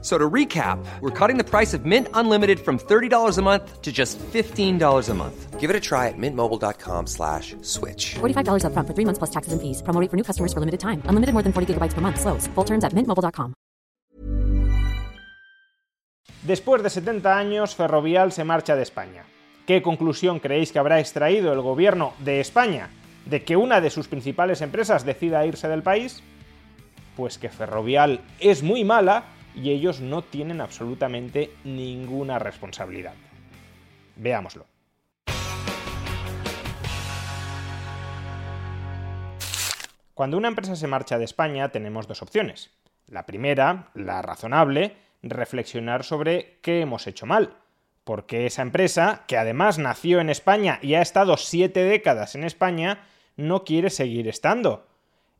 So to recap, we're cutting the price of Mint Unlimited from $30 a month to just $15 a month. Give it a try at mintmobile.com slash switch. $45 upfront for three months plus taxes and fees. Promo rate for new customers for limited time. Unlimited more than 40 gigabytes per month. Slows. Full terms at mintmobile.com. Después de 70 años, Ferrovial se marcha de España. ¿Qué conclusión creéis que habrá extraído el gobierno de España de que una de sus principales empresas decida irse del país? Pues que Ferrovial es muy mala y ellos no tienen absolutamente ninguna responsabilidad. Veámoslo. Cuando una empresa se marcha de España tenemos dos opciones. La primera, la razonable, reflexionar sobre qué hemos hecho mal. Porque esa empresa, que además nació en España y ha estado siete décadas en España, no quiere seguir estando.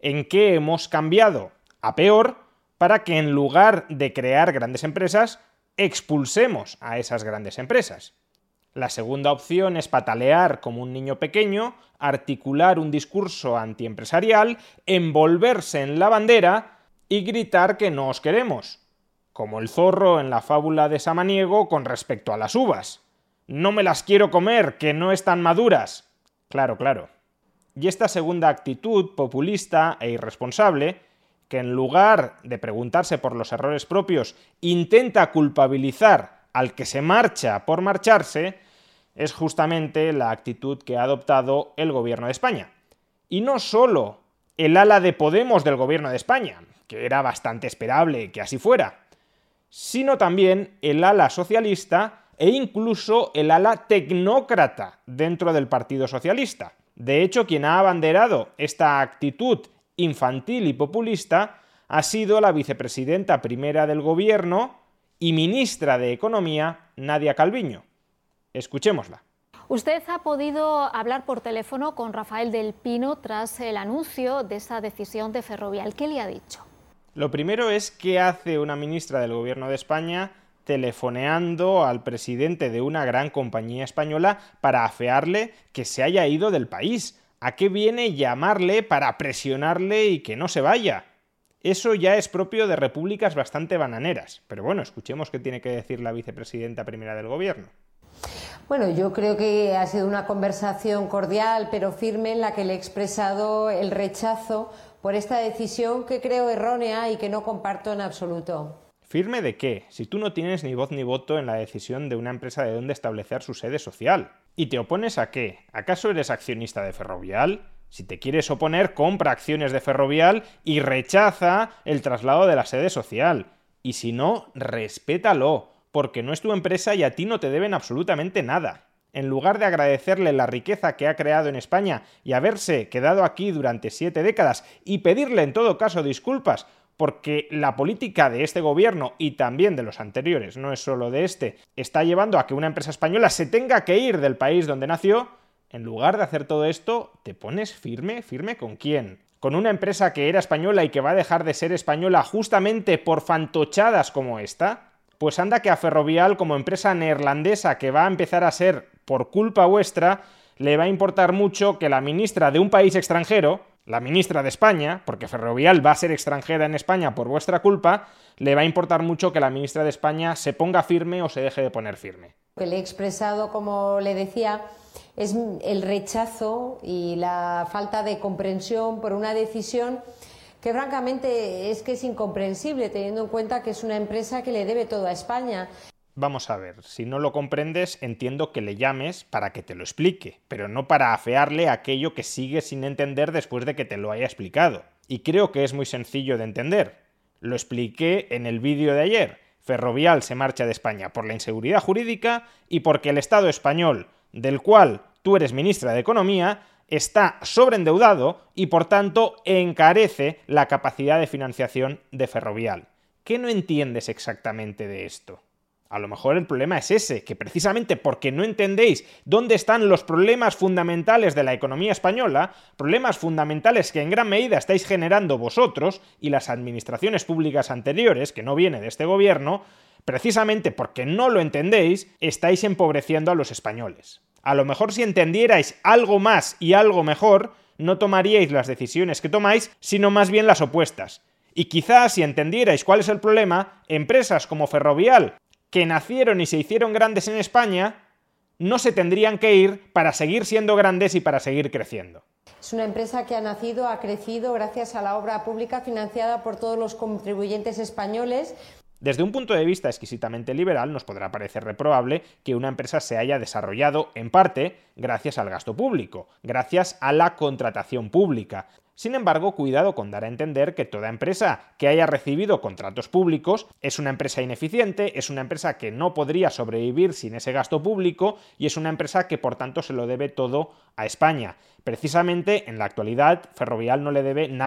¿En qué hemos cambiado? A peor, para que en lugar de crear grandes empresas, expulsemos a esas grandes empresas. La segunda opción es patalear como un niño pequeño, articular un discurso antiempresarial, envolverse en la bandera y gritar que no os queremos, como el zorro en la fábula de Samaniego con respecto a las uvas. No me las quiero comer, que no están maduras. Claro, claro. Y esta segunda actitud populista e irresponsable que en lugar de preguntarse por los errores propios, intenta culpabilizar al que se marcha por marcharse, es justamente la actitud que ha adoptado el gobierno de España. Y no solo el ala de Podemos del gobierno de España, que era bastante esperable que así fuera, sino también el ala socialista e incluso el ala tecnócrata dentro del Partido Socialista. De hecho, quien ha abanderado esta actitud infantil y populista ha sido la vicepresidenta primera del Gobierno y ministra de Economía, Nadia Calviño. Escuchémosla. Usted ha podido hablar por teléfono con Rafael del Pino tras el anuncio de esta decisión de Ferrovial. ¿Qué le ha dicho? Lo primero es qué hace una ministra del Gobierno de España telefoneando al presidente de una gran compañía española para afearle que se haya ido del país. ¿A qué viene llamarle para presionarle y que no se vaya? Eso ya es propio de repúblicas bastante bananeras. Pero bueno, escuchemos qué tiene que decir la vicepresidenta primera del gobierno. Bueno, yo creo que ha sido una conversación cordial pero firme en la que le he expresado el rechazo por esta decisión que creo errónea y que no comparto en absoluto. ¿Firme de qué? Si tú no tienes ni voz ni voto en la decisión de una empresa de dónde establecer su sede social. ¿Y te opones a qué? ¿Acaso eres accionista de Ferrovial? Si te quieres oponer, compra acciones de Ferrovial y rechaza el traslado de la sede social. Y si no, respétalo, porque no es tu empresa y a ti no te deben absolutamente nada. En lugar de agradecerle la riqueza que ha creado en España y haberse quedado aquí durante siete décadas y pedirle en todo caso disculpas porque la política de este gobierno y también de los anteriores, no es solo de este, está llevando a que una empresa española se tenga que ir del país donde nació, en lugar de hacer todo esto, te pones firme, firme con quién? Con una empresa que era española y que va a dejar de ser española justamente por fantochadas como esta? Pues anda que a Ferrovial como empresa neerlandesa que va a empezar a ser por culpa vuestra, le va a importar mucho que la ministra de un país extranjero, la ministra de España, porque Ferrovial va a ser extranjera en España por vuestra culpa, le va a importar mucho que la ministra de España se ponga firme o se deje de poner firme. Lo le he expresado, como le decía, es el rechazo y la falta de comprensión por una decisión que francamente es que es incomprensible teniendo en cuenta que es una empresa que le debe todo a España. Vamos a ver, si no lo comprendes, entiendo que le llames para que te lo explique, pero no para afearle aquello que sigue sin entender después de que te lo haya explicado. Y creo que es muy sencillo de entender. Lo expliqué en el vídeo de ayer. Ferrovial se marcha de España por la inseguridad jurídica y porque el Estado español, del cual tú eres ministra de Economía, está sobreendeudado y por tanto encarece la capacidad de financiación de Ferrovial. ¿Qué no entiendes exactamente de esto? A lo mejor el problema es ese, que precisamente porque no entendéis dónde están los problemas fundamentales de la economía española, problemas fundamentales que en gran medida estáis generando vosotros y las administraciones públicas anteriores, que no viene de este gobierno, precisamente porque no lo entendéis, estáis empobreciendo a los españoles. A lo mejor si entendierais algo más y algo mejor, no tomaríais las decisiones que tomáis, sino más bien las opuestas. Y quizás si entendierais cuál es el problema, empresas como Ferrovial, que nacieron y se hicieron grandes en España, no se tendrían que ir para seguir siendo grandes y para seguir creciendo. Es una empresa que ha nacido, ha crecido gracias a la obra pública financiada por todos los contribuyentes españoles. Desde un punto de vista exquisitamente liberal, nos podrá parecer reprobable que una empresa se haya desarrollado, en parte, gracias al gasto público, gracias a la contratación pública. Sin embargo, cuidado con dar a entender que toda empresa que haya recibido contratos públicos es una empresa ineficiente, es una empresa que no podría sobrevivir sin ese gasto público y es una empresa que por tanto se lo debe todo a España. Precisamente en la actualidad Ferrovial no le debe nada.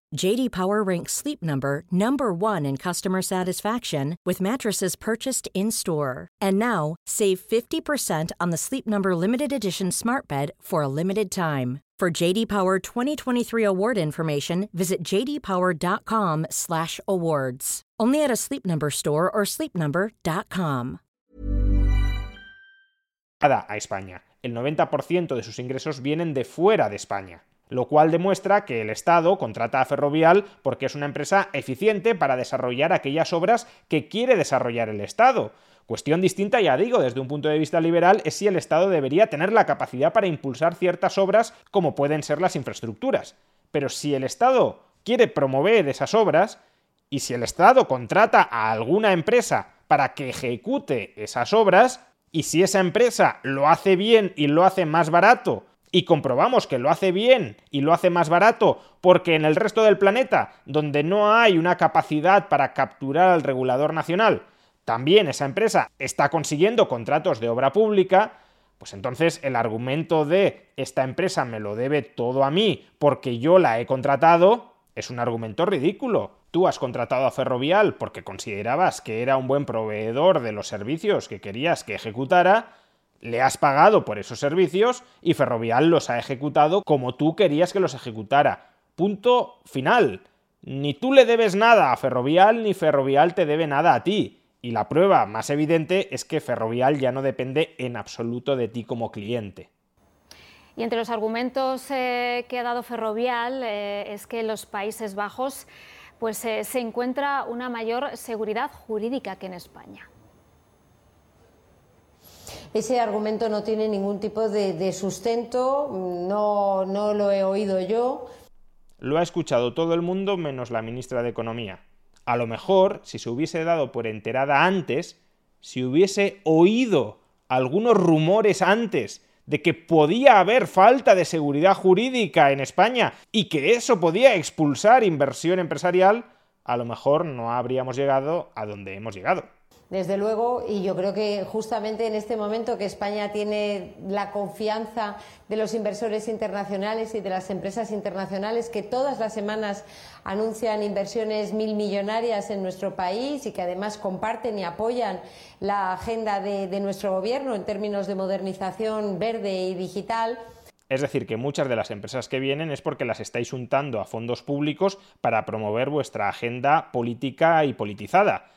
JD Power ranks Sleep Number number 1 in customer satisfaction with mattresses purchased in-store. And now, save 50% on the Sleep Number limited edition Smart Bed for a limited time. For JD Power 2023 award information, visit jdpower.com/awards. Only at a Sleep Number store or sleepnumber.com. a España. El 90% de sus ingresos vienen de fuera de España. Lo cual demuestra que el Estado contrata a Ferrovial porque es una empresa eficiente para desarrollar aquellas obras que quiere desarrollar el Estado. Cuestión distinta, ya digo, desde un punto de vista liberal, es si el Estado debería tener la capacidad para impulsar ciertas obras como pueden ser las infraestructuras. Pero si el Estado quiere promover esas obras, y si el Estado contrata a alguna empresa para que ejecute esas obras, y si esa empresa lo hace bien y lo hace más barato, y comprobamos que lo hace bien y lo hace más barato porque en el resto del planeta, donde no hay una capacidad para capturar al regulador nacional, también esa empresa está consiguiendo contratos de obra pública, pues entonces el argumento de esta empresa me lo debe todo a mí porque yo la he contratado es un argumento ridículo. Tú has contratado a Ferrovial porque considerabas que era un buen proveedor de los servicios que querías que ejecutara, le has pagado por esos servicios y Ferrovial los ha ejecutado como tú querías que los ejecutara. Punto final. Ni tú le debes nada a Ferrovial ni Ferrovial te debe nada a ti. Y la prueba más evidente es que Ferrovial ya no depende en absoluto de ti como cliente. Y entre los argumentos eh, que ha dado Ferrovial eh, es que en los Países Bajos pues, eh, se encuentra una mayor seguridad jurídica que en España. Ese argumento no tiene ningún tipo de, sustento, no, no lo he oído yo. Lo ha escuchado todo el mundo menos la ministra de Economía. A lo mejor, si se hubiese dado por enterada antes, si hubiese oído algunos rumores antes de que podía haber falta de seguridad jurídica en España y que eso podía expulsar inversión empresarial, a lo mejor no habríamos llegado a donde hemos llegado. Desde luego, y yo creo que justamente en este momento que España tiene la confianza de los inversores internacionales y de las empresas internacionales que todas las semanas anuncian inversiones mil millonarias en nuestro país y que además comparten y apoyan la agenda de, de nuestro gobierno en términos de modernización verde y digital, es decir, que muchas de las empresas que vienen es porque las estáis untando a fondos públicos para promover vuestra agenda política y politizada.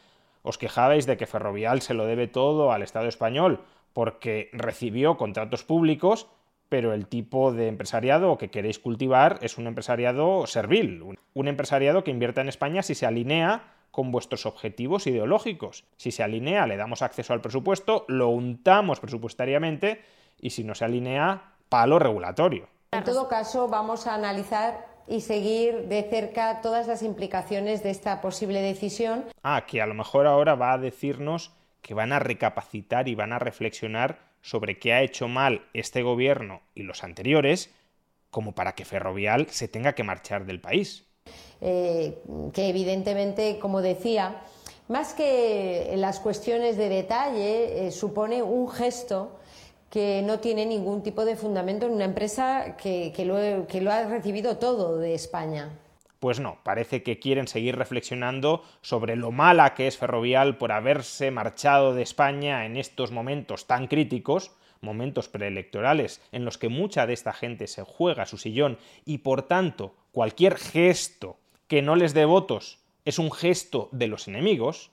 Os quejabais de que Ferrovial se lo debe todo al Estado español porque recibió contratos públicos, pero el tipo de empresariado que queréis cultivar es un empresariado servil, un empresariado que invierta en España si se alinea con vuestros objetivos ideológicos. Si se alinea, le damos acceso al presupuesto, lo untamos presupuestariamente y si no se alinea, palo regulatorio. En todo caso, vamos a analizar y seguir de cerca todas las implicaciones de esta posible decisión. Ah, que a lo mejor ahora va a decirnos que van a recapacitar y van a reflexionar sobre qué ha hecho mal este gobierno y los anteriores como para que Ferrovial se tenga que marchar del país. Eh, que evidentemente, como decía, más que las cuestiones de detalle, eh, supone un gesto que no tiene ningún tipo de fundamento en una empresa que, lo, que lo ha recibido todo de España. Pues no, parece que quieren seguir reflexionando sobre lo mala que es Ferrovial por haberse marchado de España en estos momentos tan críticos, momentos preelectorales en los que mucha de esta gente se juega su sillón y por tanto cualquier gesto que no les dé votos es un gesto de los enemigos,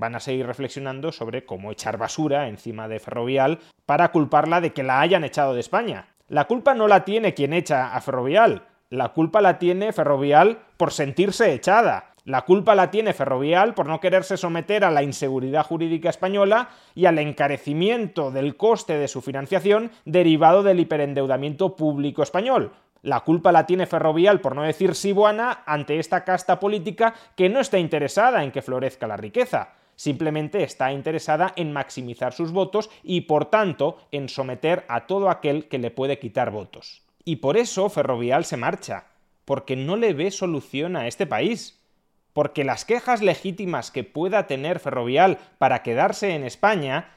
van a seguir reflexionando sobre cómo echar basura encima de Ferrovial para culparla de que la hayan echado de España. La culpa no la tiene quien echa a Ferrovial, la culpa la tiene Ferrovial por sentirse echada. La culpa la tiene Ferrovial por no quererse someter a la inseguridad jurídica española y al encarecimiento del coste de su financiación derivado del hiperendeudamiento público español. La culpa la tiene Ferrovial, por no decir Sibuana, ante esta casta política que no está interesada en que florezca la riqueza simplemente está interesada en maximizar sus votos y por tanto en someter a todo aquel que le puede quitar votos. Y por eso Ferrovial se marcha, porque no le ve solución a este país. Porque las quejas legítimas que pueda tener Ferrovial para quedarse en España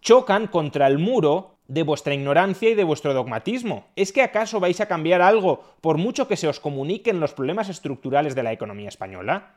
chocan contra el muro de vuestra ignorancia y de vuestro dogmatismo. ¿Es que acaso vais a cambiar algo por mucho que se os comuniquen los problemas estructurales de la economía española?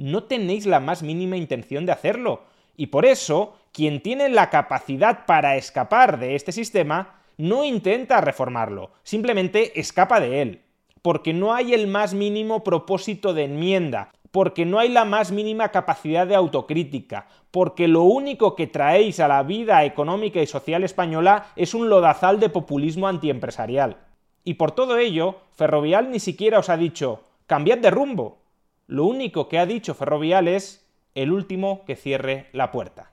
No tenéis la más mínima intención de hacerlo. Y por eso, quien tiene la capacidad para escapar de este sistema, no intenta reformarlo, simplemente escapa de él. Porque no hay el más mínimo propósito de enmienda, porque no hay la más mínima capacidad de autocrítica, porque lo único que traéis a la vida económica y social española es un lodazal de populismo antiempresarial. Y por todo ello, Ferrovial ni siquiera os ha dicho, cambiad de rumbo, lo único que ha dicho Ferrovial es el último que cierre la puerta.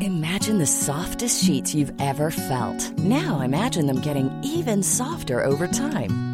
Imagine the softest sheets you've ever felt. Now imagine them getting even softer over time.